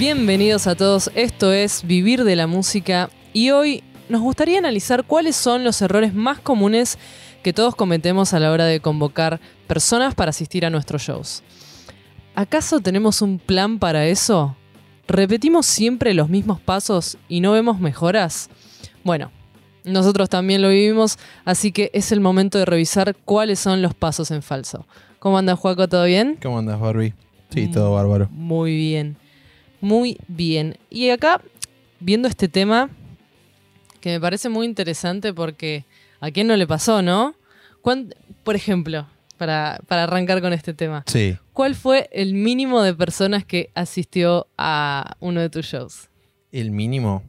Bienvenidos a todos, esto es Vivir de la Música y hoy nos gustaría analizar cuáles son los errores más comunes que todos cometemos a la hora de convocar personas para asistir a nuestros shows. ¿Acaso tenemos un plan para eso? ¿Repetimos siempre los mismos pasos y no vemos mejoras? Bueno, nosotros también lo vivimos, así que es el momento de revisar cuáles son los pasos en falso. ¿Cómo andas, Juaco? ¿Todo bien? ¿Cómo andas, Barbie? Sí, todo bárbaro. Muy bien. Muy bien. Y acá, viendo este tema, que me parece muy interesante porque a quién no le pasó, ¿no? ¿Cuán- por ejemplo, para, para arrancar con este tema, Sí. ¿cuál fue el mínimo de personas que asistió a uno de tus shows? El mínimo.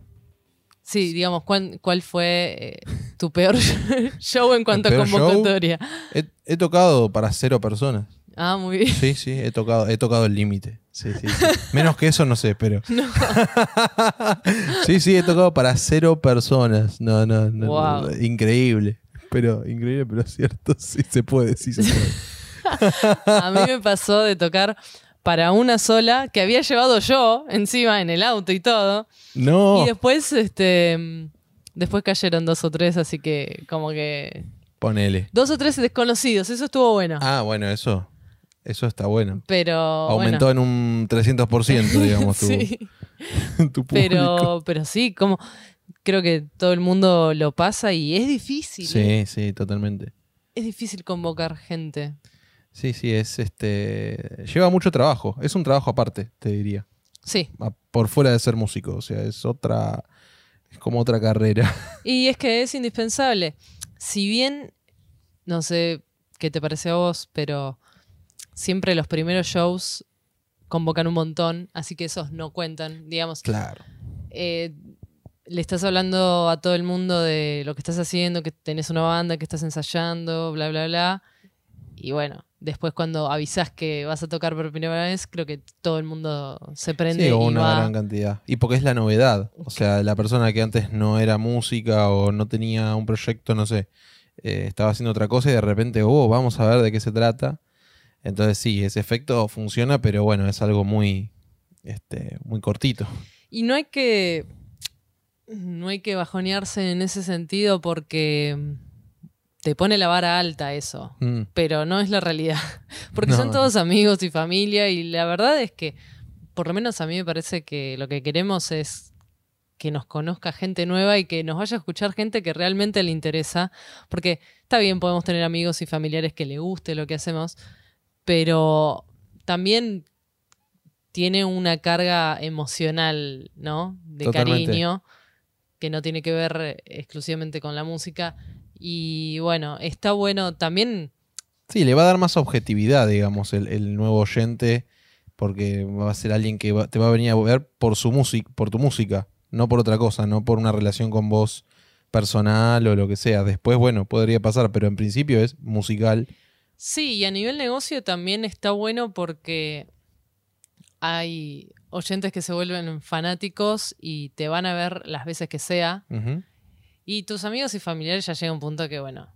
Sí, digamos, ¿cuál, cuál fue eh, tu peor show en cuanto a convocatoria? He, he tocado para cero personas. Ah, muy bien. Sí, sí, he tocado, he tocado el límite. Sí, sí, sí. Menos que eso no sé, pero. sí, sí, he tocado para cero personas. No, no, no. Wow. no, Increíble. Pero, increíble, pero cierto. Sí se puede, sí se puede. A mí me pasó de tocar para una sola que había llevado yo encima en el auto y todo. No. Y después, este, después cayeron dos o tres, así que como que Ponele. dos o tres desconocidos. Eso estuvo bueno. Ah, bueno, eso. Eso está bueno. Pero Aumentó bueno. en un 300%, digamos, tu, sí, tu público. pero, pero sí, como creo que todo el mundo lo pasa y es difícil. Sí, sí, totalmente. Es difícil convocar gente. Sí, sí, es este. Lleva mucho trabajo. Es un trabajo aparte, te diría. Sí. Por fuera de ser músico. O sea, es otra. Es como otra carrera. Y es que es indispensable. Si bien, no sé qué te parece a vos, pero siempre los primeros shows convocan un montón, así que esos no cuentan. Digamos, Claro. eh, le estás hablando a todo el mundo de lo que estás haciendo, que tenés una banda, que estás ensayando, bla, bla, bla. Y bueno, después cuando avisás que vas a tocar por primera vez, creo que todo el mundo se prende Sí, o y una va. gran cantidad. Y porque es la novedad. O sea, la persona que antes no era música o no tenía un proyecto, no sé, eh, estaba haciendo otra cosa y de repente, oh, vamos a ver de qué se trata. Entonces sí, ese efecto funciona, pero bueno, es algo muy, este, muy cortito. Y no hay que. No hay que bajonearse en ese sentido porque te pone la vara alta eso. Mm, Pero no es la realidad. Porque No. son todos amigos y familia. Y la verdad es que, por lo menos a mí me parece que lo que queremos es que nos conozca gente nueva y que nos vaya a escuchar gente que realmente le interesa. Porque está bien, podemos tener amigos y familiares que le guste lo que hacemos, pero también tiene una carga emocional, ¿no? De Totalmente. cariño, que no tiene que ver eh, exclusivamente con la música. Y bueno, está bueno también. Sí, le va a dar más objetividad, digamos, el, el nuevo oyente, porque va a ser alguien que va- te va a venir a ver por su música, por tu música, no por otra cosa, no por una relación con vos personal o lo que sea. Después, bueno, podría pasar, pero en principio es musical. Sí, y a nivel negocio también está bueno porque hay oyentes que se vuelven fanáticos y te van a ver las veces que sea. Y tus amigos y familiares ya llega un punto que, bueno,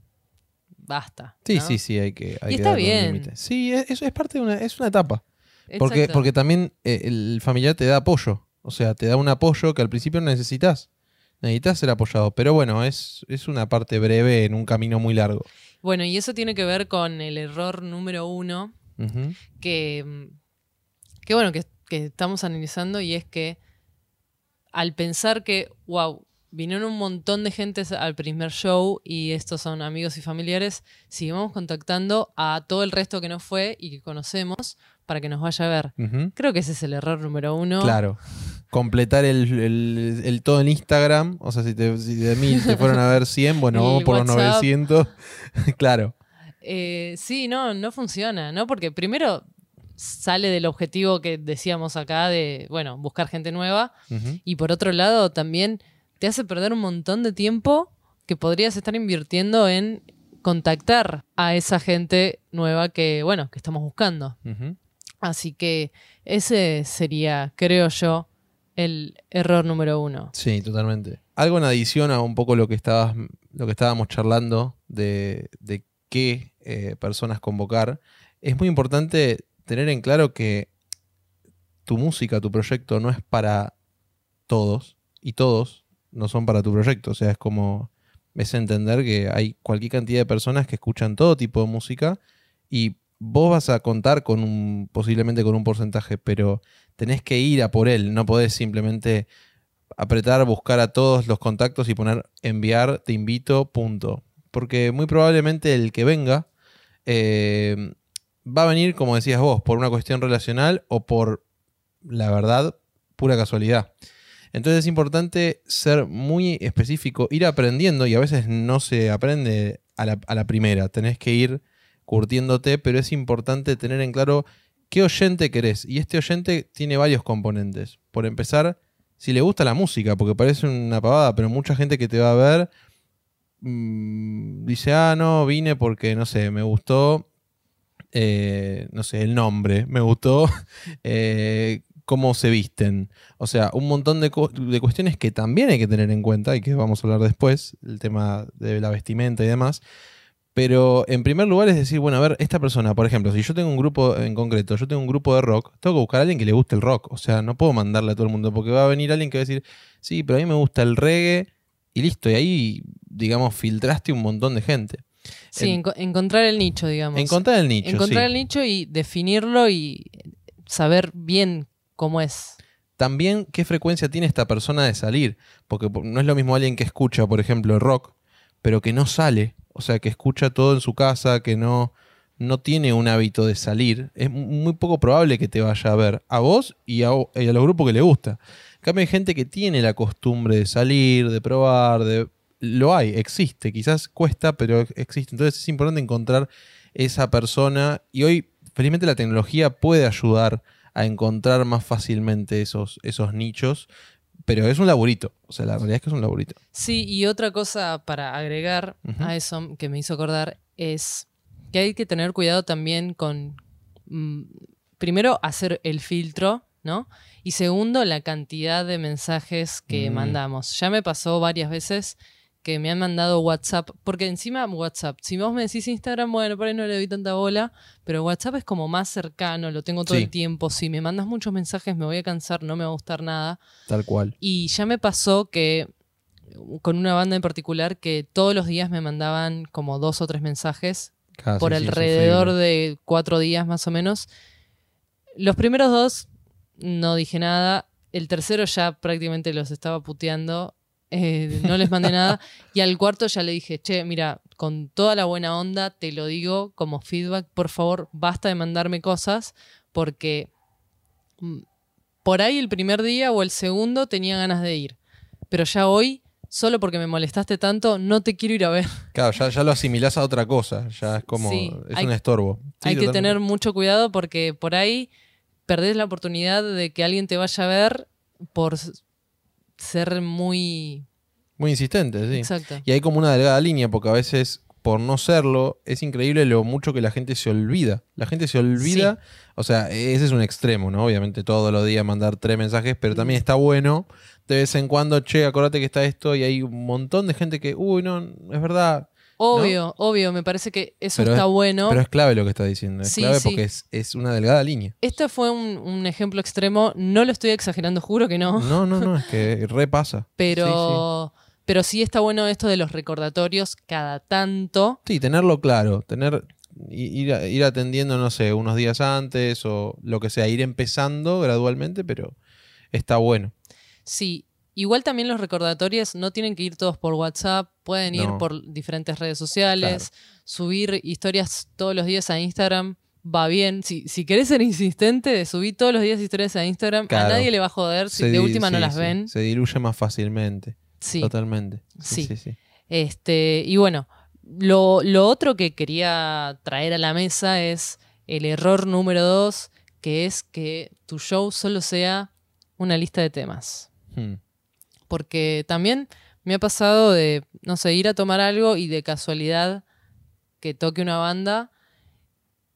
basta. Sí, ¿no? sí, sí, hay que, hay Y que está bien. Sí, es, es- es parte de una, es una etapa. Porque, Exacto. porque también eh, el familiar te da apoyo. O sea, te da un apoyo que al principio no necesitas. Necesitas ser apoyado. Pero bueno, es, es una parte breve en un camino muy largo. Bueno, y eso tiene que ver con el error número uno que, que bueno, que, que estamos analizando y es que al pensar que, wow, vinieron un montón de gente al primer show y estos son amigos y familiares, seguimos contactando a todo el resto que no fue y que conocemos para que nos vaya a ver. Creo que ese es el error número uno. Claro. Completar el, el- el todo en Instagram. O sea, si, te- si de mil te fueron a ver 100, bueno, vamos por los WhatsApp. 900. claro. Eh, sí, no, no funciona, ¿no? Porque primero sale del objetivo que decíamos acá de, bueno, buscar gente nueva. Y por otro lado, también te hace perder un montón de tiempo que podrías estar invirtiendo en contactar a esa gente nueva que, bueno, que estamos buscando. Así que ese sería, creo yo, el error número uno. Sí, totalmente. Algo en adición a un poco lo que estabas, lo que estábamos charlando de, de qué eh, personas convocar, es muy importante tener en claro que tu música, tu proyecto no es para todos y todos no son para tu proyecto. O sea, es como, es entender que hay cualquier cantidad de personas que escuchan todo tipo de música y vos vas a contar con un, posiblemente con un porcentaje, pero tenés que ir a por él, no podés simplemente apretar, buscar a todos los contactos y poner enviar, te invito, punto. Porque muy probablemente el que venga eh, va a venir, como decías vos, por una cuestión relacional o por, la verdad, pura casualidad. Entonces es importante ser muy específico, ir aprendiendo y a veces no se aprende a la, primera, tenés que ir curtiéndote, pero es importante tener en claro qué oyente querés. Y este oyente tiene varios componentes. Por empezar, si le gusta la música, porque parece una pavada, pero mucha gente que te va a ver mm, dice, ah, no, vine porque, no sé, me gustó, eh, no sé, el nombre, me gustó eh, cómo se visten. O sea, un montón de, de, cuestiones que también hay que tener en cuenta y que vamos a hablar después, el tema de la vestimenta y demás. Pero en primer lugar es decir, bueno, a ver, esta persona, por ejemplo, si yo tengo un grupo en concreto, yo tengo un grupo de rock, tengo que buscar a alguien que le guste el rock. O sea, no puedo mandarle a todo el mundo porque va a venir alguien que va a decir, sí, pero a mí me gusta el reggae y listo. Y ahí, digamos, filtraste un montón de gente. Sí, en, encontrar el nicho, digamos. Encontrar el nicho. Encontrar sí. el nicho y definirlo y saber bien cómo es. También qué frecuencia tiene esta persona de salir. Porque no es lo mismo alguien que escucha, por ejemplo, rock, pero que no sale o sea, que escucha todo en su casa, que no, no tiene un hábito de salir, es muy poco probable que te vaya a ver a vos y a, los grupos que le gusta. En cambio, hay gente que tiene la costumbre de salir, de probar, de... Lo hay, existe, quizás cuesta, pero existe. Entonces es importante encontrar esa persona y hoy, felizmente, la tecnología puede ayudar a encontrar más fácilmente esos, esos nichos pero es un laburito. O sea, la realidad es que es un laburito. Sí, y otra cosa para agregar uh -huh. a eso que me hizo acordar es que hay que tener cuidado también con, mm, primero, hacer el filtro, ¿no? Y segundo, la cantidad de mensajes que mm. mandamos. Ya me pasó varias veces que me han mandado WhatsApp, porque encima WhatsApp, si vos me decís Instagram, bueno, por ahí no le doy tanta bola, pero WhatsApp es como más cercano, lo tengo todo sí. el tiempo, si me mandas muchos mensajes me voy a cansar, no me va a gustar nada. Tal cual. Y ya me pasó que con una banda en particular que todos los días me mandaban como dos o tres mensajes Casi, por alrededor sí, de cuatro días más o menos. Los primeros dos no dije nada, el tercero ya prácticamente los estaba puteando eh, no les mandé nada. Y al cuarto ya le dije, che, mira, con toda la buena onda, te lo digo como feedback, por favor, basta de mandarme cosas, porque mm, por ahí el primer día o el segundo tenía ganas de ir. Pero ya hoy, solo porque me molestaste tanto, no te quiero ir a ver. Claro, ya, ya lo asimilás a otra cosa, ya es como, sí, es hay, un estorbo. Sí, hay que tener mucho cuidado porque por ahí perdés la oportunidad de que alguien te vaya a ver por ser muy... Muy insistente, sí. Exacto. Y hay como una delgada línea, porque a veces, por no serlo, es increíble lo mucho que la gente se olvida. La gente se olvida, sí. o sea, ese es un extremo, ¿no? Obviamente todos los días mandar tres mensajes, pero también está bueno de vez en cuando, che, acordate que está esto, y hay un montón de gente que, uy, no, es verdad. Obvio, ¿no? obvio, me parece que eso pero está es, bueno. Pero es clave lo que está diciendo, es Sí, clave sí. porque es, es una delgada línea. Este fue un, un ejemplo extremo, no lo estoy exagerando, juro que no. No, no, no, es que repasa. Pero, Sí, pero sí está bueno esto de los recordatorios cada tanto. Sí, tenerlo claro, tener ir, ir atendiendo, no sé, unos días antes o lo que sea, ir empezando gradualmente, pero está bueno. Sí, igual también los recordatorios no tienen que ir todos por WhatsApp, pueden ir por diferentes redes sociales, subir historias todos los días a Instagram. Va bien, si, si querés ser insistente subir todos los días historias a Instagram, Claro. a nadie le va a joder si Se de última no las sí, ven. Se diluye más fácilmente. Sí. Totalmente. Sí, Sí. sí, sí. Este, y bueno, lo, lo otro que quería traer a la mesa es el error número dos, que es que tu show solo sea una lista de temas. Hmm. Porque también me ha pasado de, no sé, ir a tomar algo y de casualidad que toque una banda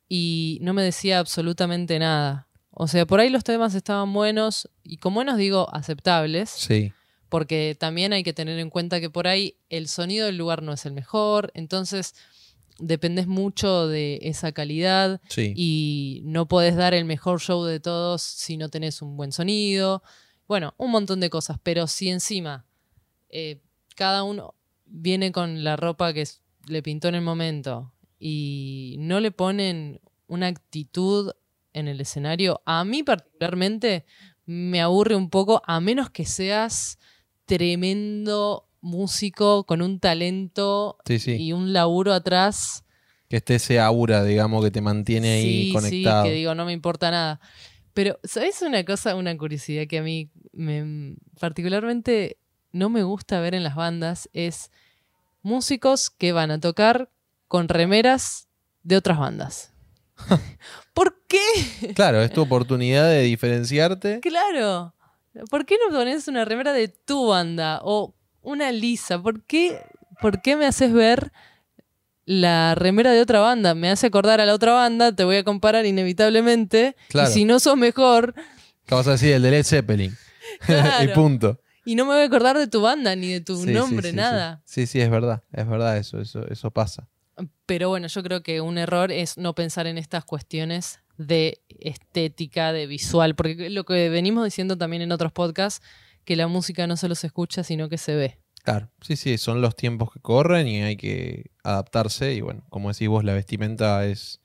y no me decía absolutamente nada. O sea, por ahí los temas estaban buenos y con buenos digo aceptables Sí. porque también hay que tener en cuenta que por ahí el sonido del lugar no es el mejor, entonces dependes mucho de esa calidad Sí. y no podés dar el mejor show de todos si no tenés un buen sonido. Bueno, un montón de cosas, pero si encima eh, cada uno viene con la ropa que le pintó en el momento y no le ponen una actitud en el escenario, a mí particularmente me aburre un poco, a menos que seas tremendo músico con un talento Sí, sí. y un laburo atrás. Que esté ese aura, digamos, que te mantiene ahí conectado. Sí, que digo, no me importa nada. Pero, ¿sabes una cosa, una curiosidad que a mí me, particularmente no me gusta ver en las bandas? Es músicos que van a tocar con remeras de otras bandas. ¿Por qué? Claro, es tu oportunidad de diferenciarte. Claro. ¿Por qué no pones una remera de tu banda? O una lisa. ¿Por qué, ¿Por qué me haces ver la remera de otra banda? Me hace acordar a la otra banda, te voy a comparar inevitablemente. Claro. Y si no sos mejor, ¿Qué vas a decir? El de Led Zeppelin. y punto. y no me voy a acordar de tu banda, ni de tu Sí, nombre, sí, nada. Sí. sí, sí, es verdad. Es verdad eso, eso, eso pasa. Pero bueno, yo creo que un error es no pensar en estas cuestiones de estética, de visual, porque lo que venimos diciendo también en otros podcasts, que la música no solo se escucha, sino que se ve. Claro, sí, sí, son los tiempos que corren y hay que adaptarse. Y bueno, como decís vos, la vestimenta es,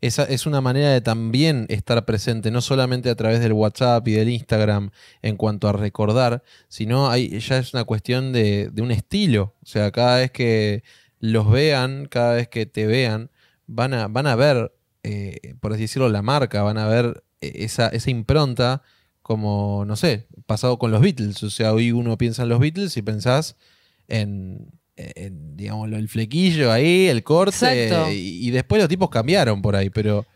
es, es una manera de también estar presente, no solamente a través del WhatsApp y del Instagram en cuanto a recordar, sino hay, ya es una cuestión de, de un estilo. O sea, cada vez que los vean, cada vez que te vean, van a, van a ver, eh, por así decirlo, la marca, van a ver eh, esa, esa impronta como, no sé, pasado con los Beatles. O sea, hoy uno piensa en los Beatles y pensás en, en, digamos, el flequillo ahí, el corte. Y, y después los tipos cambiaron por ahí, pero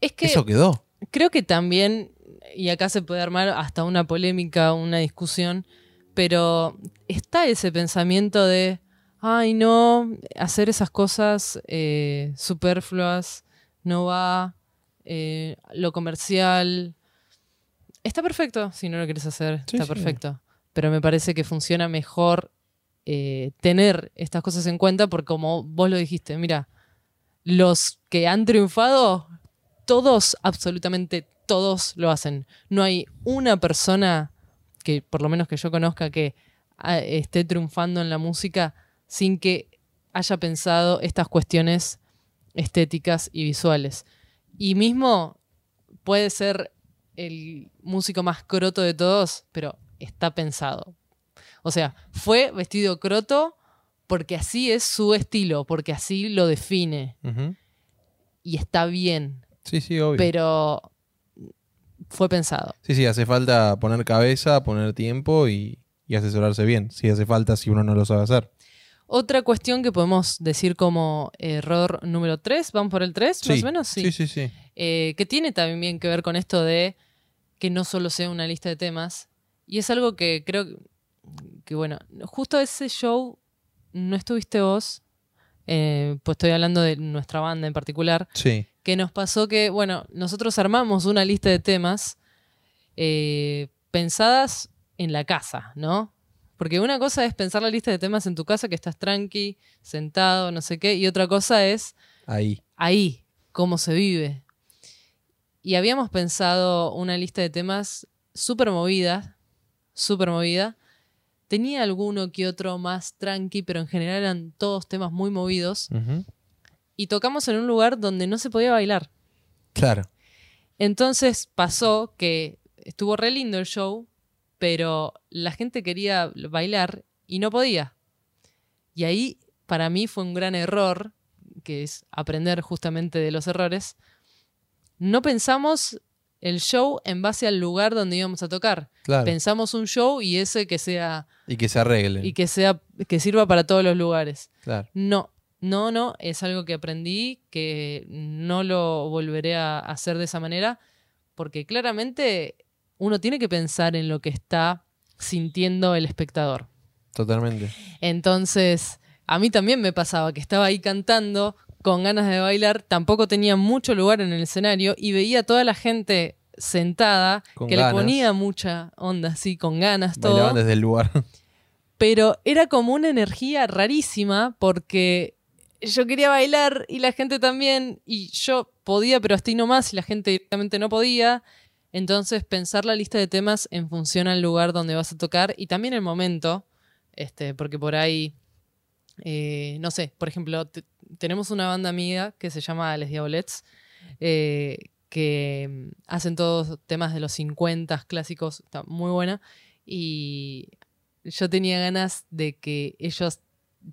Es que eso quedó. creo que también, y acá se puede armar hasta una polémica, una discusión, pero está ese pensamiento de, ay no, hacer esas cosas eh, superfluas, no va, eh, lo comercial. Está perfecto si no lo quieres hacer, Sí, está sí. perfecto. Pero me parece que funciona mejor eh, tener estas cosas en cuenta porque como vos lo dijiste, mira, los que han triunfado, todos, absolutamente todos lo hacen. No hay una persona que, por lo menos que yo conozca, que ah, esté triunfando en la música sin que haya pensado estas cuestiones estéticas y visuales. Y mismo puede ser el músico más croto de todos, pero está pensado. O sea, fue vestido croto porque así es su estilo, porque así lo define. Y está bien, Sí, sí, obvio. pero fue pensado. Sí, sí, hace falta poner cabeza, poner tiempo y, y asesorarse bien. Si hace falta, si uno no lo sabe hacer. Otra cuestión que podemos decir como error número 3, vamos por el 3 más Sí, o menos, sí, sí. sí. Eh, que tiene también que ver con esto de que no solo sea una lista de temas. Y es algo que creo que, que, bueno, justo ese show no estuviste vos, eh, pues estoy hablando de nuestra banda en particular, Sí. que nos pasó que, bueno, nosotros armamos una lista de temas eh, pensadas en la casa, ¿no? Porque una cosa es pensar la lista de temas en tu casa, que estás tranqui, sentado, no sé qué, y otra cosa es Ahí. ahí, cómo se vive. Y habíamos pensado una lista de temas súper movida, súper movida. Tenía alguno que otro más tranqui, pero en general eran todos temas muy movidos. Y tocamos en un lugar donde no se podía bailar. Claro. Entonces pasó que estuvo re lindo el show, pero la gente quería bailar y no podía. Y ahí para mí fue un gran error, que es aprender justamente de los errores. No pensamos el show en base al lugar donde íbamos a tocar. Claro. Pensamos un show y ese que sea y que se arreglen. y que sea que sirva para todos los lugares. Claro. No, no, no, es algo que aprendí, que no lo volveré a hacer de esa manera, porque claramente uno tiene que pensar en lo que está sintiendo el espectador. Totalmente. Entonces, a mí también me pasaba que estaba ahí cantando con ganas de bailar, tampoco tenía mucho lugar en el escenario y veía a toda la gente sentada Con que ganas. le ponía mucha onda, así, con ganas, todo Bailaban desde el lugar. pero era como una energía rarísima porque yo quería bailar y la gente también, y yo podía, pero hasta ahí nomás, y la gente directamente no podía. Entonces, pensar la lista de temas en función al lugar donde vas a tocar y también el momento, este, porque por ahí, eh, no sé, por ejemplo, tenemos una banda amiga que se llama Les Diabolets, eh, que mm, hacen todos temas de los 50 clásicos, está muy buena, y yo tenía ganas de que ellos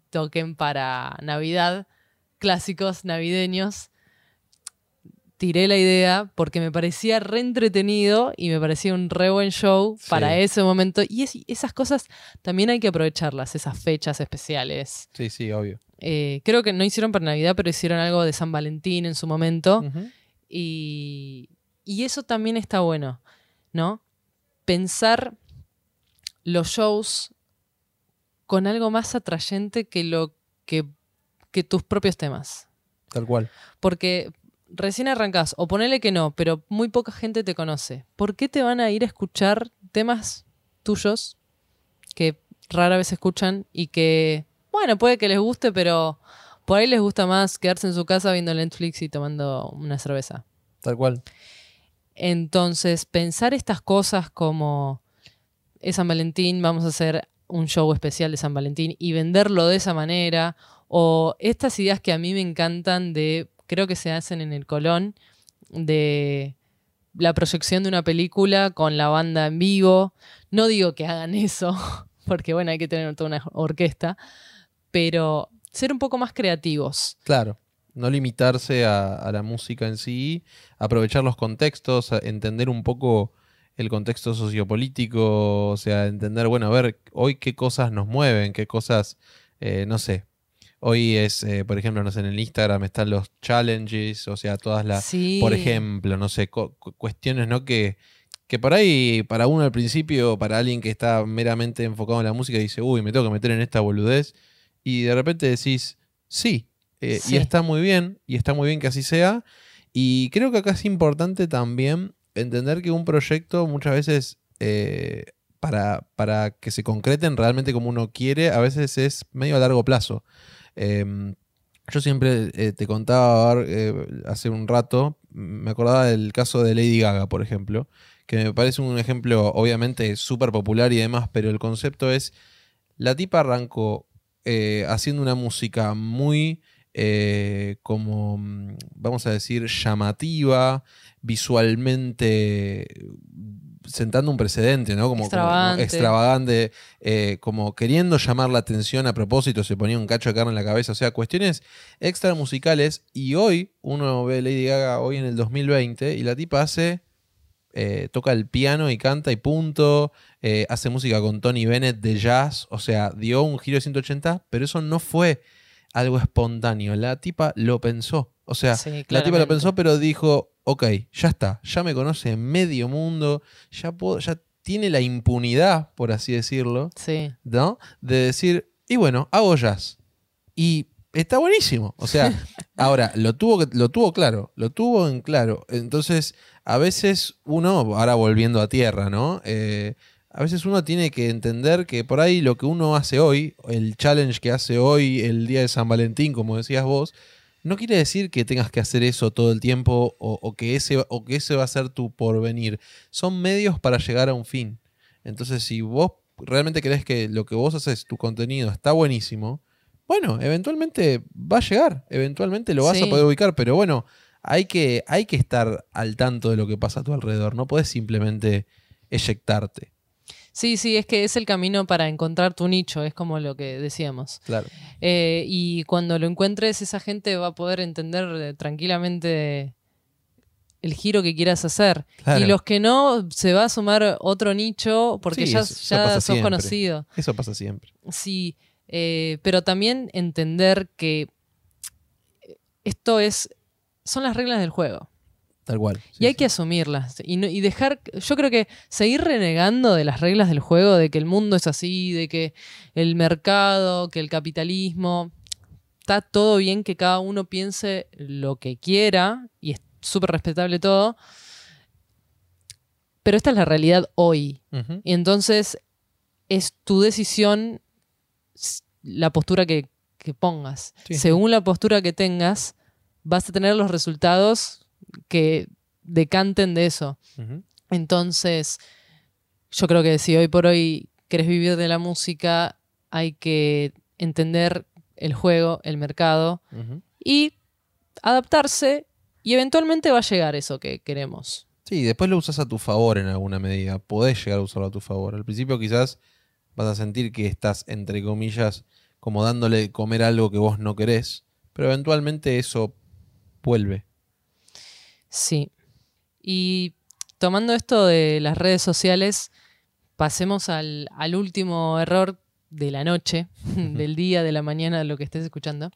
toquen para Navidad, clásicos navideños. Tiré la idea porque me parecía re entretenido y me parecía un re buen show Sí. para ese momento. Y es- esas cosas también hay que aprovecharlas, esas fechas especiales. Sí, sí, obvio. Eh, creo que no hicieron para Navidad, pero hicieron algo de San Valentín en su momento. Y eso también está bueno, ¿no? Pensar los shows con algo más atrayente que lo que, que tus propios temas. Tal cual. Porque recién arrancás, o ponele que no, pero muy poca gente te conoce. ¿Por qué te van a ir a escuchar temas tuyos que rara vez escuchan y que, bueno, puede que les guste, pero por ahí les gusta más quedarse en su casa viendo Netflix y tomando una cerveza? Tal cual. Entonces, pensar estas cosas como es San Valentín, vamos a hacer un show especial de San Valentín y venderlo de esa manera, o estas ideas que a mí me encantan de, creo que se hacen en el Colón, de la proyección de una película con la banda en vivo. No digo que hagan eso, porque bueno, hay que tener toda una orquesta, pero ser un poco más creativos. Claro. No limitarse a, a la música en sí, aprovechar los contextos, entender un poco el contexto sociopolítico, o sea, entender, bueno, a ver, hoy qué cosas nos mueven, qué cosas, eh, no sé. Hoy es, eh, por ejemplo, no sé, en el Instagram están los challenges, o sea, todas las, Sí. por ejemplo, no sé, cu- cu- cuestiones, ¿no? Que, que por ahí, para uno al principio, para alguien que está meramente enfocado en la música, dice, uy, me tengo que meter en esta boludez. Y de repente decís, sí, eh, Sí. y está muy bien, y está muy bien que así sea. Y creo que acá es importante también entender que un proyecto muchas veces, eh, para, para que se concreten realmente como uno quiere, a veces es medio a largo plazo. Em, yo siempre eh, te contaba eh, hace un rato, me acordaba del caso de Lady Gaga, por ejemplo, que me parece un ejemplo obviamente súper popular y demás, pero el concepto es, la tipa arrancó eh, haciendo una música muy, eh, como, mm, vamos a decir, llamativa, visualmente sentando un precedente, ¿no? Como, como- Extravagante. extravagante, eh, como queriendo llamar la atención a propósito, se ponía un cacho de carne en la cabeza, o sea, cuestiones extra musicales. Y hoy uno ve Lady Gaga hoy en el 2020 y la tipa hace, eh, toca el piano y canta y punto, eh, hace música con Tony Bennett de jazz, o sea, dio un giro de 180, pero eso no fue algo espontáneo, la tipa lo pensó. O sea, Sí, la tipa lo pensó, pero dijo, ok, ya está, ya me conoce medio mundo, ya, puedo, ya tiene la impunidad, por así decirlo, Sí. ¿no? De decir, y bueno, hago jazz. Y está buenísimo. O sea, ahora, lo tuvo, lo tuvo claro, lo tuvo en claro. Entonces, a veces uno, ahora volviendo a tierra, ¿no? Eh, a veces uno tiene que entender que por ahí lo que uno hace hoy, el challenge que hace hoy, el día de San Valentín, como decías vos, no quiere decir que tengas que hacer eso todo el tiempo o, o que, ese, o que ese va a ser tu porvenir. Son medios para llegar a un fin. Entonces, si vos realmente crees que lo que vos haces, tu contenido, está buenísimo, bueno, eventualmente va a llegar, eventualmente lo vas Sí. a poder ubicar, pero bueno, hay que, hay que estar al tanto de lo que pasa a tu alrededor, no puedes simplemente eyectarte. Sí, sí, es que es el camino para encontrar tu nicho, es como lo que decíamos. Claro. Eh, y cuando lo encuentres, esa gente va a poder entender eh, tranquilamente el giro que quieras hacer. Claro. Y los que no, se va a sumar otro nicho porque Sí, ya, eso- eso ya sos siempre. conocido. Eso pasa siempre. Sí, eh, pero también entender que esto es son las reglas del juego. Tal cual. Y hay que asumirlas. Y, no- y dejar. Yo creo que seguir renegando de las reglas del juego, de que el mundo es así, de que el mercado, que el capitalismo. Está todo bien que cada uno piense lo que quiera, y es súper respetable todo. Pero esta es la realidad hoy. Y entonces es tu decisión la postura que, que pongas. Sí. Según la postura que tengas, vas a tener los resultados que decanten de eso. Entonces, yo creo que si hoy por hoy querés vivir de la música, hay que entender el juego, el mercado y adaptarse y eventualmente va a llegar eso que queremos. Sí, después lo usas a tu favor en alguna medida. Podés llegar a usarlo a tu favor. Al principio quizás vas a sentir que estás, entre comillas, como dándole de comer algo que vos no querés, pero eventualmente eso vuelve. Sí. Y tomando esto de las redes sociales, pasemos al, al último error de la noche, del día, de la mañana, de lo que estés escuchando.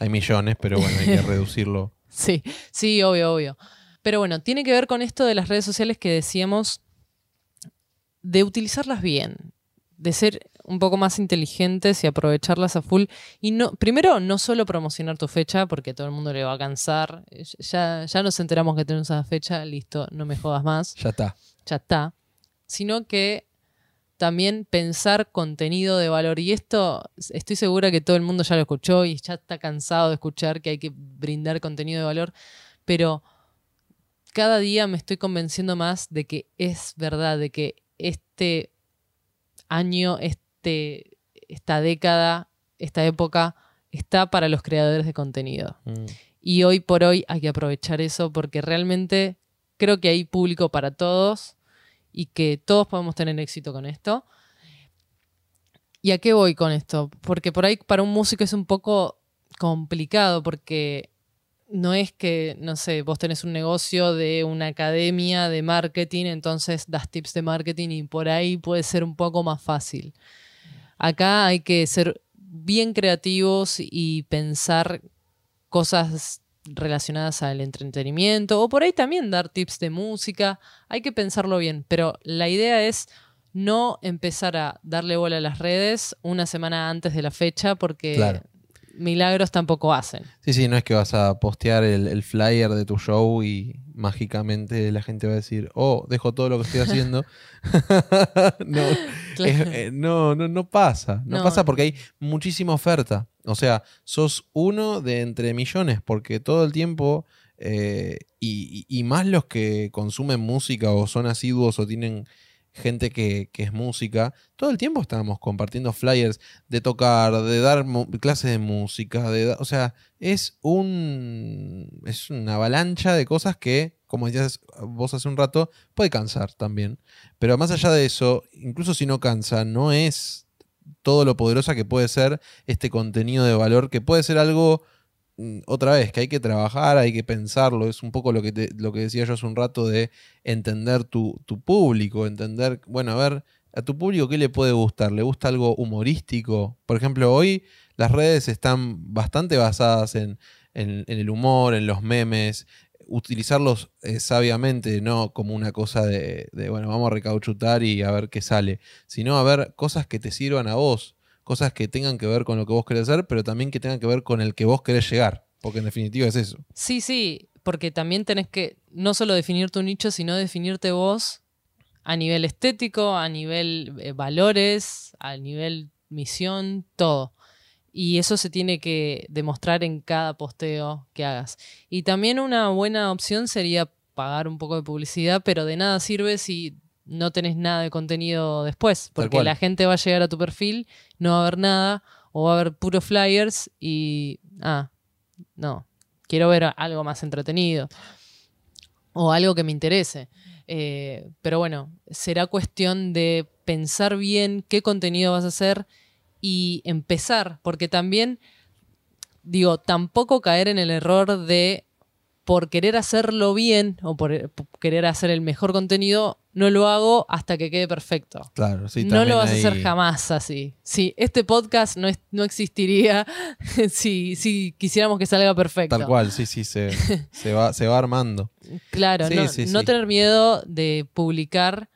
Hay millones, pero bueno, hay que reducirlo. Sí, sí, obvio, obvio. Pero bueno, tiene que ver con esto de las redes sociales que decíamos de utilizarlas bien, de ser un poco más inteligentes y aprovecharlas a full. Y no, primero, no solo promocionar tu fecha, porque todo el mundo le va a cansar. Eh, Ya, ya nos enteramos que tenemos esa fecha, listo, no me jodas más, Ya está. ya está. Sino que también pensar contenido de valor. Y esto estoy segura que todo el mundo ya lo escuchó y ya está cansado de escuchar que hay que brindar contenido de valor. Pero cada día me estoy convenciendo más de que es verdad, de que este año, este, esta década, esta época está para los creadores de contenido. Mm. Y hoy por hoy hay que aprovechar eso porque realmente creo que hay público para todos y que todos podemos tener éxito con esto. ¿Y a qué voy con esto? Porque por ahí para un músico es un poco complicado porque no es que, no sé, vos tenés un negocio de una academia de marketing, entonces das tips de marketing y por ahí puede ser un poco más fácil. Acá hay que ser bien creativos y pensar cosas relacionadas al entretenimiento o por ahí también dar tips de música. Hay que pensarlo bien, pero la idea es no empezar a darle bola a las redes una semana antes de la fecha porque Claro. Milagros tampoco hacen. Sí, sí, no es que vas a postear el, el flyer de tu show y mágicamente la gente va a decir, oh, dejo todo lo que estoy haciendo. no, Claro. es- eh, no, no, no pasa. No, No. pasa porque hay muchísima oferta. O sea, sos uno de entre millones porque todo el tiempo, eh, y- y más los que consumen música o son asiduos o tienen gente que, que es música, todo el tiempo estamos compartiendo flyers de tocar, de dar clases de música, de o sea, es un es una avalancha de cosas que, como decías vos hace un rato, puede cansar también. Pero más allá de eso, incluso si no cansa, no es todo lo poderosa que puede ser este contenido de valor, que puede ser algo otra vez, que hay que trabajar, hay que pensarlo, es un poco lo que, te- lo que decía yo hace un rato de entender tu, tu público, entender, bueno, a ver, a tu público qué le puede gustar, le gusta algo humorístico, por ejemplo, hoy las redes están bastante basadas en, en- en el humor, en los memes, utilizarlos eh, sabiamente, no como una cosa de, de, bueno, vamos a recauchutar y a ver qué sale, sino a ver cosas que te sirvan a vos, cosas que tengan que ver con lo que vos querés hacer, pero también que tengan que ver con el que vos querés llegar, porque en definitiva es eso. Sí, sí, porque también tenés que no solo definir tu nicho, sino definirte vos a nivel estético, a nivel eh, valores, a nivel misión, todo. Y eso se tiene que demostrar en cada posteo que hagas. Y también una buena opción sería pagar un poco de publicidad, pero de nada sirve si no tenés nada de contenido después, porque la gente va a llegar a tu perfil, no va a haber nada, o va a haber puros flyers y... Ah, no, quiero ver algo más entretenido o algo que me interese. Eh, pero bueno, será cuestión de pensar bien qué contenido vas a hacer y empezar, porque también, digo, tampoco caer en el error de por querer hacerlo bien o por, por querer hacer el mejor contenido, no lo hago hasta que quede perfecto. Claro, sí, no lo vas a hacer jamás así. Sí, este podcast no, es- no existiría si, si quisiéramos que salga perfecto. Tal cual, sí, sí, se, se va, se va armando. Claro, Sí, no, sí, no tener miedo de publicar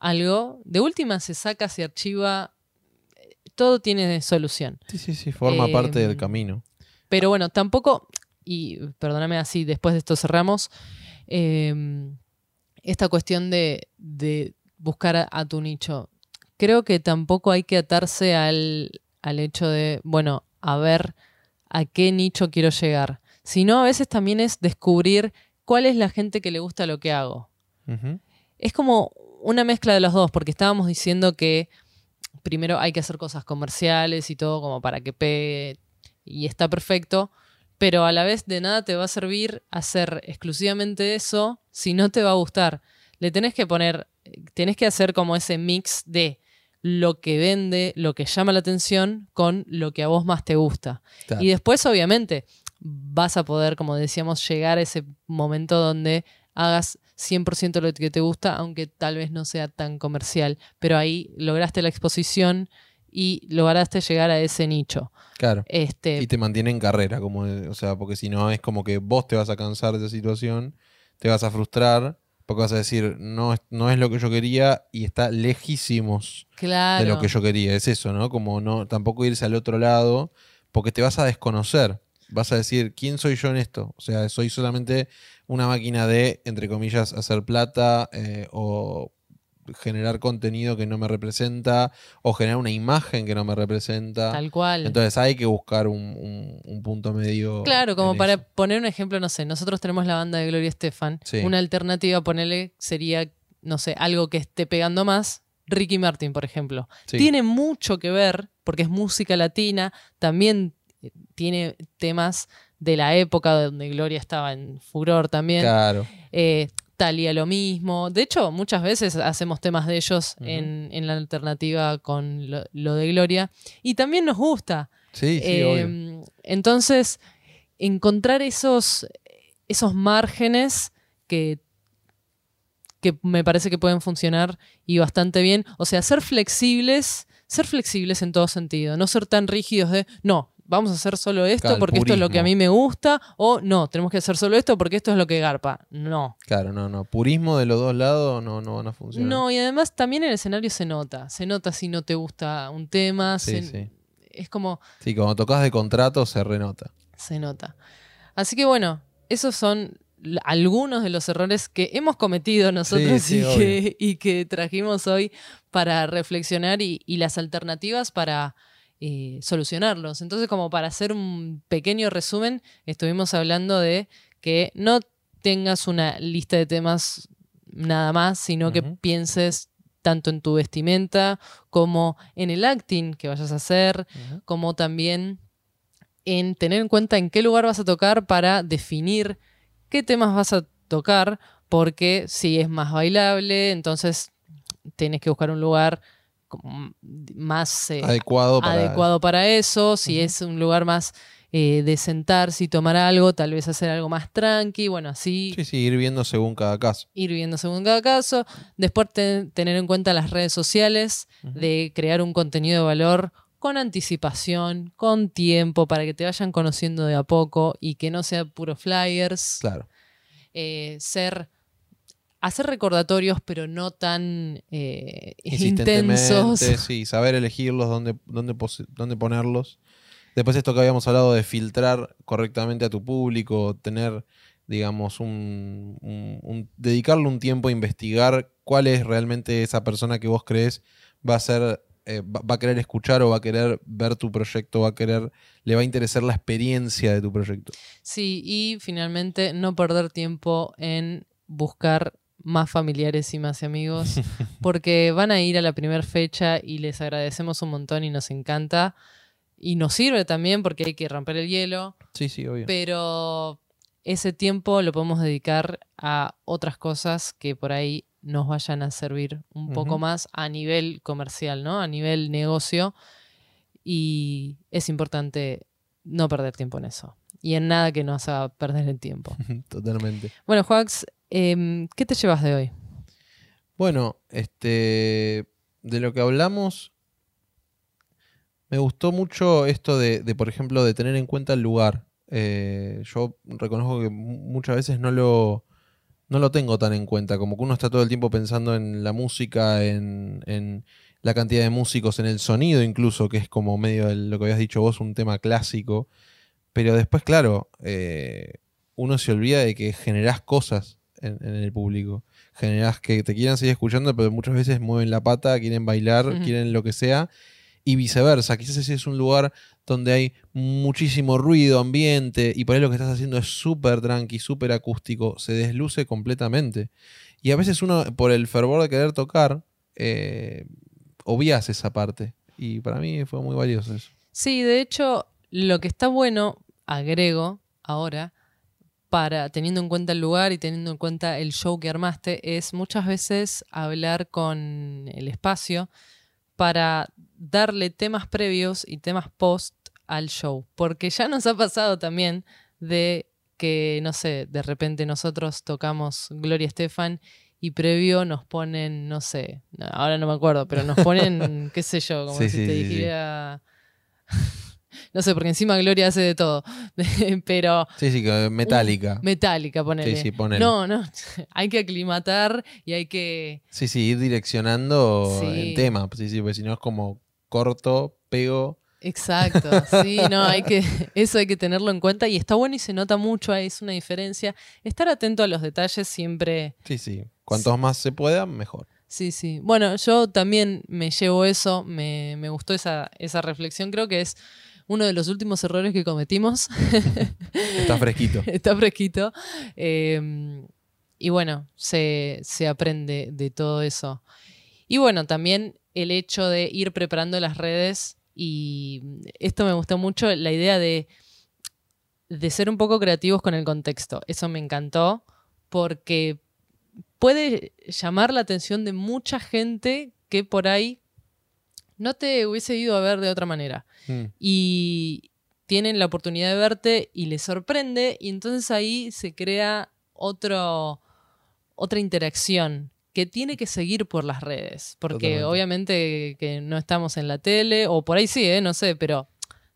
algo. De última se saca, se archiva. eh, Todo tiene solución. Sí, sí, sí, forma Eh, parte del camino. Pero bueno, tampoco, y perdóname así, después de esto cerramos, eh, esta cuestión de, de buscar a, a tu nicho. Creo que tampoco hay que atarse al, al hecho de, bueno, a ver a qué nicho quiero llegar, sino a veces también es descubrir cuál es la gente que le gusta lo que hago. Es como una mezcla de los dos, porque estábamos diciendo que primero hay que hacer cosas comerciales y todo como para que pegue y está perfecto, pero a la vez de nada te va a servir hacer exclusivamente eso si no te va a gustar. Le tenés que poner, tenés que hacer como ese mix de lo que vende, lo que llama la atención con lo que a vos más te gusta. Claro. Y después, obviamente, vas a poder, como decíamos, llegar a ese momento donde hagas 100% lo que te gusta, aunque tal vez no sea tan comercial. Pero ahí lograste la exposición y lograste llegar a ese nicho. Claro. Este, Y te mantiene en carrera, como, o sea, porque si no es como que vos te vas a cansar de esa situación, te vas a frustrar, porque vas a decir, no, es- no es lo que yo quería y está lejísimos claro. de lo que yo quería. Es eso, ¿no? Como no, tampoco irse al otro lado, porque te vas a desconocer. Vas a decir, ¿quién soy yo en esto? O sea, soy solamente una máquina de, entre comillas, hacer plata eh, o generar contenido que no me representa o generar una imagen que no me representa. Tal cual. Entonces hay que buscar un, un- un punto medio. Claro, como para eso. poner un ejemplo, no sé, nosotros tenemos la banda de Gloria Estefan. Sí. Una alternativa, ponerle, sería, no sé, algo que esté pegando más. Ricky Martin, por ejemplo. Sí. Tiene mucho que ver, porque es música latina, también tiene temas de la época donde Gloria estaba en furor también. Claro. Eh, Talia lo mismo. De hecho, muchas veces hacemos temas de ellos en, en la alternativa con lo, lo de Gloria. Y también nos gusta. Sí, sí, Eh, obvio. entonces, encontrar esos, esos márgenes que, que me parece que pueden funcionar y bastante bien. O sea, ser flexibles, ser flexibles en todo sentido, no ser tan rígidos de, no, vamos a hacer solo esto Claro, porque esto es lo que a mí me gusta, o no, tenemos que hacer solo esto porque esto es lo que garpa. No. Claro, no, no. Purismo de los dos lados no, no van a funcionar. No, y además también en el escenario se nota, se nota si no te gusta un tema, Sí, se- sí. es como, Sí, cuando tocas de contrato se renota. Se nota. Así que bueno, esos son algunos de los errores que hemos cometido nosotros Sí, sí, y, que, y que trajimos hoy para reflexionar y, y las alternativas para eh, solucionarlos. Entonces, como para hacer un pequeño resumen, estuvimos hablando de que no tengas una lista de temas nada más, sino que pienses tanto en tu vestimenta como en el acting que vayas a hacer, como también en tener en cuenta en qué lugar vas a tocar para definir qué temas vas a tocar, porque si es más bailable, entonces tienes que buscar un lugar como más eh, Adecuado para. adecuado para eso, si es un lugar más eh, de sentarse y tomar algo, tal vez hacer algo más tranqui, bueno, así Sí, sí, ir viendo según cada caso. ir viendo según cada caso. Después te- tener en cuenta las redes sociales, de crear un contenido de valor con anticipación, con tiempo, para que te vayan conociendo de a poco y que no sea puro flyers. Claro. Eh, ser. Hacer recordatorios, pero no tan eh, intensos. sí, saber elegirlos, dónde, dónde, dónde ponerlos. Después esto que habíamos hablado de filtrar correctamente a tu público, tener, digamos, un, un- un- dedicarle un tiempo a investigar cuál es realmente esa persona que vos crees va a ser, eh, va a querer escuchar o va a querer ver tu proyecto, va a querer, le va a interesar la experiencia de tu proyecto. Sí, y finalmente no perder tiempo en buscar más familiares y más amigos, porque van a ir a la primera fecha y les agradecemos un montón y nos encanta. Y nos sirve también porque hay que romper el hielo, Sí, sí, obvio. pero ese tiempo lo podemos dedicar a otras cosas que por ahí nos vayan a servir un poco más a nivel comercial, ¿no? A nivel negocio. Y es importante no perder tiempo en eso. Y en nada que nos haga perder el tiempo. Totalmente. Bueno, Juax, em, ¿qué te llevas de hoy? Bueno, este. De lo que hablamos. Me gustó mucho esto de, de, por ejemplo, de tener en cuenta el lugar. Eh, yo reconozco que mu- muchas veces no lo, no lo tengo tan en cuenta. Como que uno está todo el tiempo pensando en la música, en, la cantidad de músicos, en el sonido incluso, que es como medio el- lo que habías dicho vos, un tema clásico. Pero después, claro, eh, uno se olvida de que generás cosas en, en el público. Generás que te quieran seguir escuchando, pero muchas veces mueven la pata, quieren bailar, quieren lo que sea. y viceversa. Quizás si es un lugar donde hay muchísimo ruido, ambiente, y por ahí lo que estás haciendo es súper tranqui, súper acústico, se desluce completamente. Y a veces uno, por el fervor de querer tocar, eh, obvias esa parte. Y para mí fue muy valioso eso. Sí, de hecho, lo que está bueno, agrego ahora, para teniendo en cuenta el lugar y teniendo en cuenta el show que armaste, es muchas veces hablar con el espacio para darle temas previos y temas post al show. Porque ya nos ha pasado también de que, no sé, de repente nosotros tocamos Gloria Estefan y previo nos ponen, no sé, ahora no me acuerdo, pero nos ponen, qué sé yo, como Sí, si sí, te sí. No sé, porque encima Gloria hace de todo. pero Sí, sí, metálica. metálica, ponele. Sí, sí, ponele. No, no, hay que aclimatar y hay que... Sí, sí, ir direccionando Sí. el tema. Sí, sí, porque si no es como corto, pego. Exacto, sí, no, hay que, eso hay que tenerlo en cuenta y está bueno y se nota mucho, ahí es una diferencia. Estar atento a los detalles siempre, Sí, sí. Cuantos más se pueda, mejor. sí, sí. Bueno, yo también me llevo eso, me, me gustó esa, esa reflexión, creo que es uno de los últimos errores que cometimos. Está fresquito. está fresquito. Eh, y bueno, se, se aprende de todo eso. Y bueno, también el hecho de ir preparando las redes y esto me gustó mucho, la idea de, de ser un poco creativos con el contexto. Eso me encantó porque puede llamar la atención de mucha gente que por ahí no te hubiese ido a ver de otra manera Mm. y tienen la oportunidad de verte y les sorprende y entonces ahí se crea otro, otra interacción que tiene que seguir por las redes, porque Totalmente. obviamente que no estamos en la tele, o por ahí sí, ¿eh? no sé, pero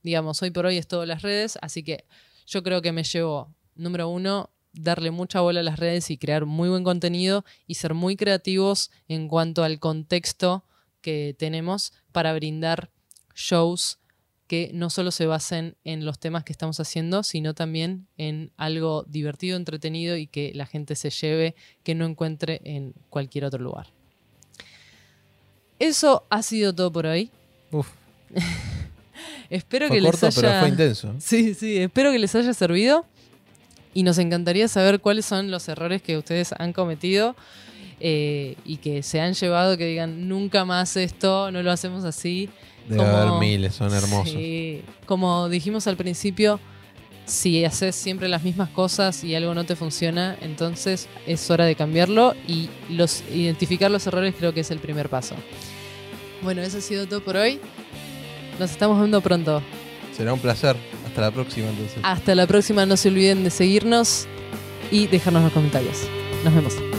digamos, hoy por hoy es todo las redes, así que yo creo que me llevo, número uno, darle mucha bola a las redes y crear muy buen contenido y ser muy creativos en cuanto al contexto que tenemos para brindar shows que no solo se basen en los temas que estamos haciendo, sino también en algo divertido, entretenido y que la gente se lleve, que no encuentre en cualquier otro lugar. Eso ha sido todo por hoy. Uf, Espero fue que corto, les haya... pero fue intenso. Sí, sí, espero que les haya servido y nos encantaría saber cuáles son los errores que ustedes han cometido eh, y que se han llevado, que digan, nunca más esto, no lo hacemos así. Debe Como- haber miles, son hermosos. Sí, como dijimos al principio, si haces siempre las mismas cosas y algo no te funciona, entonces es hora de cambiarlo y los, identificar los errores creo que es el primer paso. Bueno, eso ha sido todo por hoy. Nos estamos viendo pronto. Será un placer. Hasta la próxima entonces. Hasta la próxima, no se olviden de seguirnos y dejarnos los comentarios. Nos vemos.